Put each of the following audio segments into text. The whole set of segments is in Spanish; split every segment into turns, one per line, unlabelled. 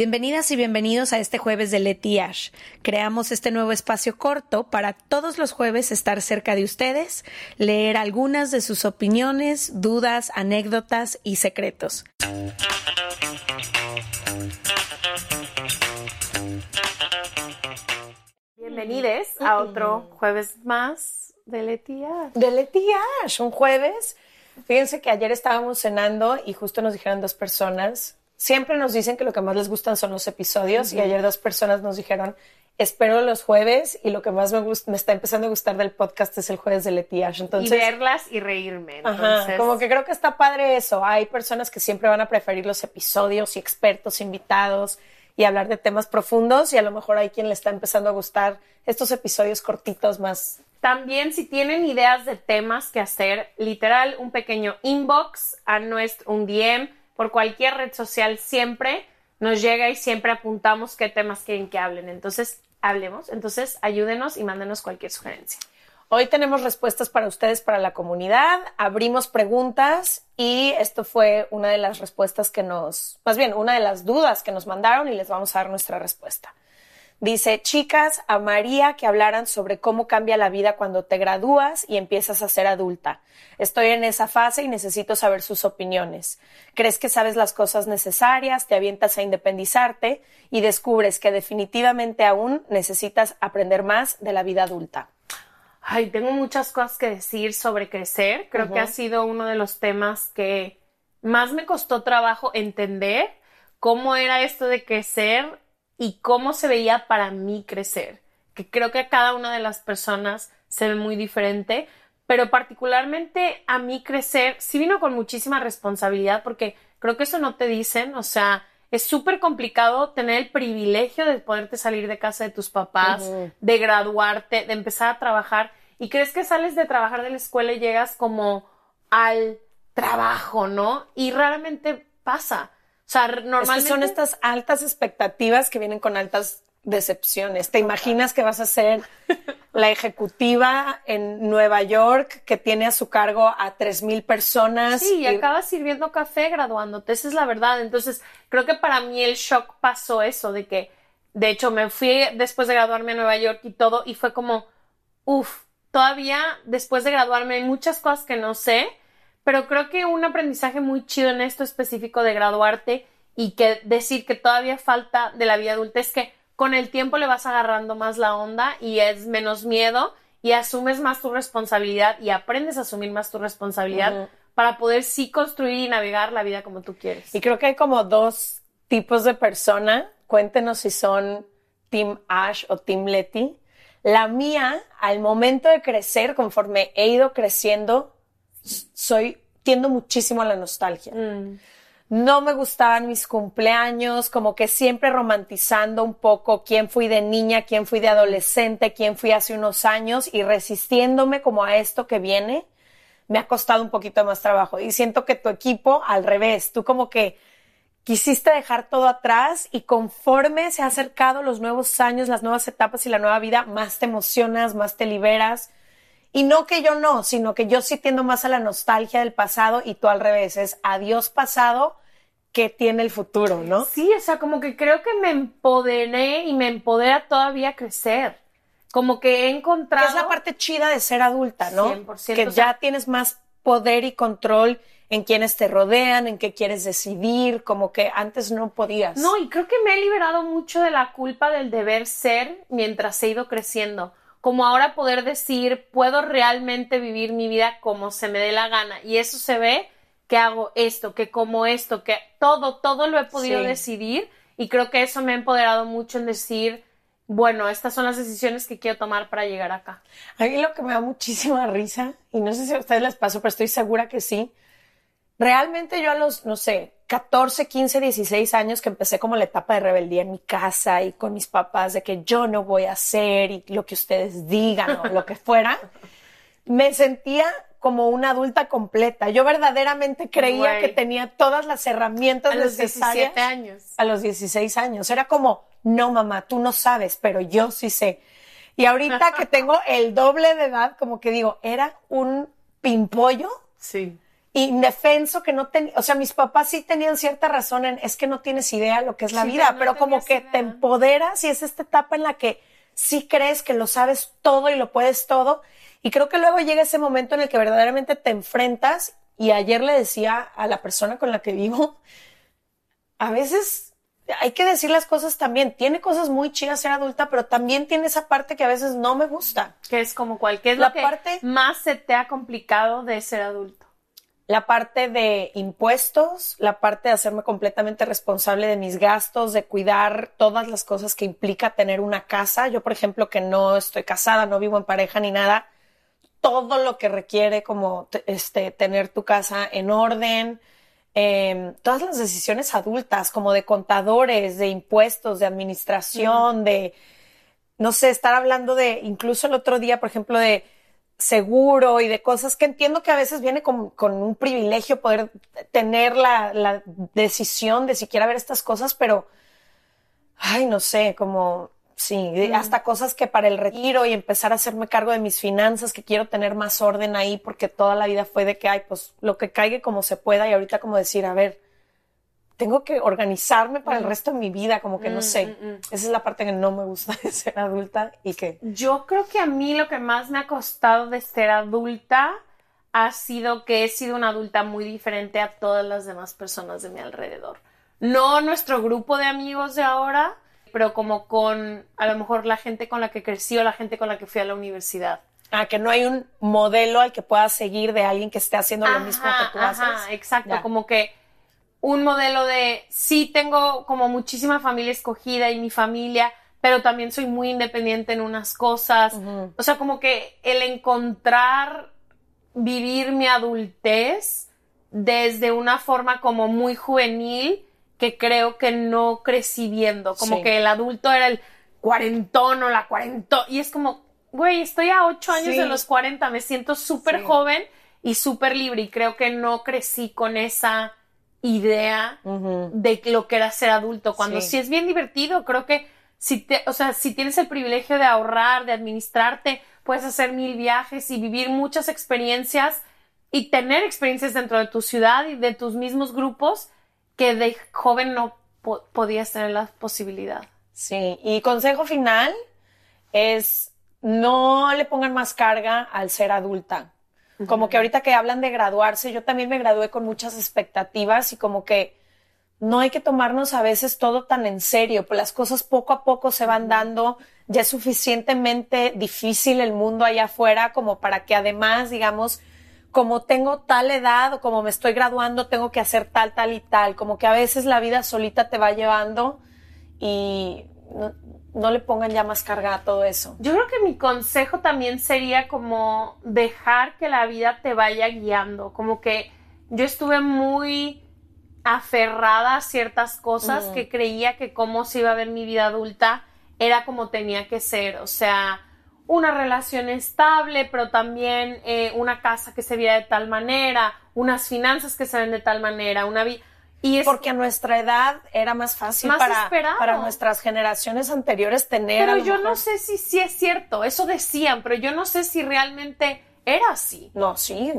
Bienvenidas y bienvenidos a este jueves de Leti Ash. Creamos este nuevo espacio corto para todos los jueves estar cerca de ustedes, leer algunas de sus opiniones, dudas, anécdotas y secretos.
Bienvenidos a otro jueves más de Leti Ash.
De Leti Ash, un jueves. Fíjense que ayer estábamos cenando y justo nos dijeron dos personas siempre nos dicen que lo que más les gustan son los episodios y ayer dos personas nos dijeron, espero los jueves y lo que más me, gusta, me está empezando a gustar del podcast es el jueves de Letiash. Entonces,
y verlas y reírme.
Ajá, como que creo que está padre eso. Hay personas que siempre van a preferir los episodios y expertos invitados y hablar de temas profundos y a lo mejor hay quien le está empezando a gustar estos episodios cortitos más.
También si tienen ideas de temas que hacer, literal, un pequeño inbox a nuestro, un DM por cualquier red social siempre nos llega y siempre apuntamos qué temas quieren que hablen. Entonces, hablemos. Entonces, ayúdenos y mándenos cualquier sugerencia.
Hoy tenemos respuestas para ustedes, para la comunidad. Abrimos preguntas y esto fue una de las respuestas que nos, más bien, una de las dudas que nos mandaron y les vamos a dar nuestra respuesta. Dice, chicas, a María que hablaran sobre cómo cambia la vida cuando te gradúas y empiezas a ser adulta. Estoy en esa fase y necesito saber sus opiniones. ¿Crees que sabes las cosas necesarias, te avientas a independizarte y descubres que definitivamente aún necesitas aprender más de la vida adulta?
Ay, tengo muchas cosas que decir sobre crecer. Creo que ha sido uno de los temas que más me costó trabajo entender cómo era esto de crecer y cómo se veía para mí crecer, que creo que a cada una de las personas se ve muy diferente, pero particularmente a mí crecer sí vino con muchísima responsabilidad porque creo que eso no te dicen, o sea, es súper complicado tener el privilegio de poderte salir de casa de tus papás, de graduarte, de empezar a trabajar y crees que sales de trabajar de la escuela y llegas como al trabajo, ¿no? Y raramente pasa. O sea, normalmente...
son estas altas expectativas que vienen con altas decepciones. ¿Te imaginas que vas a ser la ejecutiva en Nueva York que tiene a su cargo a tres mil personas?
Sí, y, acabas sirviendo café graduándote, esa es la verdad. Entonces, creo que para mí el shock pasó eso, de que, de hecho, me fui después de graduarme a Nueva York y todo, y fue como, uff, todavía después de graduarme hay muchas cosas que no sé, pero creo que un aprendizaje muy chido en esto específico de graduarte y que decir que todavía falta de la vida adulta es que con el tiempo le vas agarrando más la onda y es menos miedo y asumes más tu responsabilidad y aprendes a asumir más tu responsabilidad para poder sí construir y navegar la vida como tú quieres.
Y creo que hay como dos tipos de persona. Cuéntenos si son Team Ash o Team Letty. La mía, al momento de crecer, conforme he ido creciendo, soy, tiendo muchísimo a la nostalgia. Mm. No me gustaban mis cumpleaños, como que siempre romantizando un poco quién fui de niña, quién fui de adolescente, quién fui hace unos años y resistiéndome como a esto que viene, me ha costado un poquito más trabajo. Y siento que tu equipo al revés, tú como que quisiste dejar todo atrás y conforme se ha acercado los nuevos años, las nuevas etapas y la nueva vida, más te emocionas, más te liberas y no que yo no, sino que yo sí tiendo más a la nostalgia del pasado y tú al revés, es adiós pasado que tiene el futuro, ¿no?
Sí, o sea, como que creo que me empoderé y me empodera todavía crecer. Como que he encontrado...
es la parte chida de ser adulta, ¿no? 100%, que ya tienes más poder y control en quienes te rodean, en qué quieres decidir, como que antes no podías.
No, y creo que me he liberado mucho de la culpa del deber ser mientras he ido creciendo como ahora poder decir, puedo realmente vivir mi vida como se me dé la gana. Y eso se ve que hago esto, que como esto, que todo, todo lo he podido decidir. Y creo que eso me ha empoderado mucho en decir, bueno, estas son las decisiones que quiero tomar para llegar acá.
A mí lo que me da muchísima risa, y no sé si a ustedes les pasó, pero estoy segura que sí. Realmente yo a los, no sé, 14, 15, 16 años que empecé como la etapa de rebeldía en mi casa y con mis papás de que yo no voy a hacer y lo que ustedes digan o lo que fuera, me sentía como una adulta completa. Yo verdaderamente creía que tenía todas las herramientas
a
los
necesarias. años.
A los 16 años. Era como, no mamá, tú no sabes, pero yo sí sé. Y ahorita que tengo el doble de edad, como que digo, era un pimpollo.
Sí
indefenso que no tenía, o sea, mis papás sí tenían cierta razón en, es que no tienes idea lo que es la vida, pero, como que te empoderas y es esta etapa en la que sí crees que lo sabes todo y lo puedes todo. Y creo que luego llega ese momento en el que verdaderamente te enfrentas y ayer le decía a la persona con la que vivo, a veces hay que decir las cosas también. Tiene cosas muy chidas ser adulta, pero también tiene esa parte que a veces no me gusta.
Que es como cualquier la parte más se te ha complicado de ser adulto
la parte de impuestos, la parte de hacerme completamente responsable de mis gastos, de cuidar todas las cosas que implica tener una casa. Yo, por ejemplo, que no estoy casada, no vivo en pareja ni nada, todo lo que requiere como este, tener tu casa en orden, em, todas las decisiones adultas, como de contadores, de impuestos, de administración, de, no sé, estar hablando de, incluso el otro día, por ejemplo, de seguro y de cosas que entiendo que a veces viene con, un privilegio poder tener la, decisión de siquiera ver estas cosas, pero, ay, no sé, como, sí, hasta cosas que para el retiro y empezar a hacerme cargo de mis finanzas, que quiero tener más orden ahí porque toda la vida fue de que, ay, pues lo que caiga como se pueda y ahorita como decir, a ver, tengo que organizarme para el resto de mi vida, como que no mm, sé. Mm, mm. Esa es la parte que no me gusta de ser adulta y que...
Yo creo que a mí lo que más me ha costado de ser adulta ha sido que he sido una adulta muy diferente a todas las demás personas de mi alrededor. No nuestro grupo de amigos de ahora, pero como con a lo mejor la gente con la que crecí o la gente con la que fui a la universidad.
Ah, que no hay un modelo al que puedas seguir de alguien que esté haciendo lo mismo que tú
ajá,
haces.
Exacto, como que un modelo de sí tengo como muchísima familia escogida y mi familia, pero también soy muy independiente en unas cosas. O sea, como que el encontrar vivir mi adultez desde una forma como muy juvenil que creo que no crecí viendo, como que el adulto era el cuarentón o la cuarentón y es como, güey, estoy a ocho años de los cuarenta, me siento súper joven y súper libre y creo que no crecí con esa idea de lo que era ser adulto, cuando sí. es bien divertido, creo que si te, o sea, si tienes el privilegio de ahorrar, de administrarte, puedes hacer mil viajes y vivir muchas experiencias y tener experiencias dentro de tu ciudad y de tus mismos grupos que de joven no podías tener la posibilidad.
Sí, y consejo final es no le pongan más carga al ser adulta. Como que ahorita que hablan de graduarse, yo también me gradué con muchas expectativas y como que no hay que tomarnos a veces todo tan en serio, pues las cosas poco a poco se van dando, ya es suficientemente difícil el mundo allá afuera como para que además, digamos, como tengo tal edad o como me estoy graduando, tengo que hacer tal, tal y tal, como que a veces la vida solita te va llevando y no le pongan ya más carga a todo eso.
Yo creo que mi consejo también sería como dejar que la vida te vaya guiando, como que yo estuve muy aferrada a ciertas cosas que creía que cómo se iba a ver mi vida adulta era como tenía que ser, o sea, una relación estable, pero también eh, una casa que se viera de tal manera, unas finanzas que se ven de tal manera, una vida
y es porque a nuestra edad era más fácil para, para nuestras generaciones anteriores tener.
Pero yo no sé si sí es cierto, eso decían, pero yo no sé si realmente era así.
No, sí.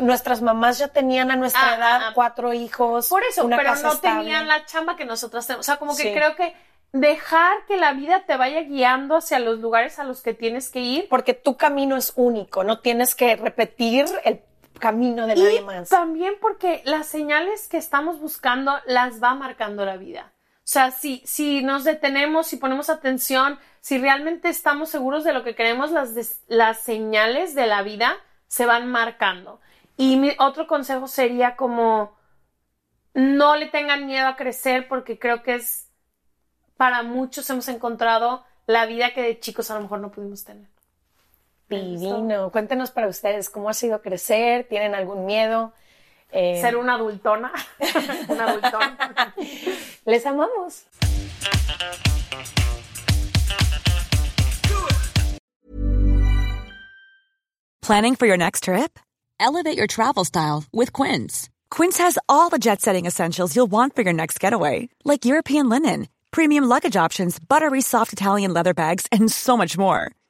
nuestras mamás ya tenían a nuestra ah, edad ah, ah. cuatro hijos.
Por eso, pero no tenían la chamba que nosotros tenemos. O sea, como que creo que dejar que la vida te vaya guiando hacia los lugares a los que tienes que ir.
Porque tu camino es único, no tienes que repetir el camino de nadie más.
También porque las señales que estamos buscando las va marcando la vida. O sea, si, si nos detenemos, si ponemos atención, si realmente estamos seguros de lo que queremos, las, las señales de la vida se van marcando. Y mi otro consejo sería como no le tengan miedo a crecer porque creo que es para muchos hemos encontrado la vida que de chicos a lo mejor no pudimos tener.
Divino. Cuéntenos para ustedes cómo ha sido crecer, ¿tienen algún miedo?
Eh, Ser una adultona. una adultona.
Les amamos.
Planning for your next trip? Elevate your travel style with Quince. Quince has all the jet setting essentials you'll want for your next getaway, like European linen, premium luggage options, buttery soft Italian leather bags, and so much more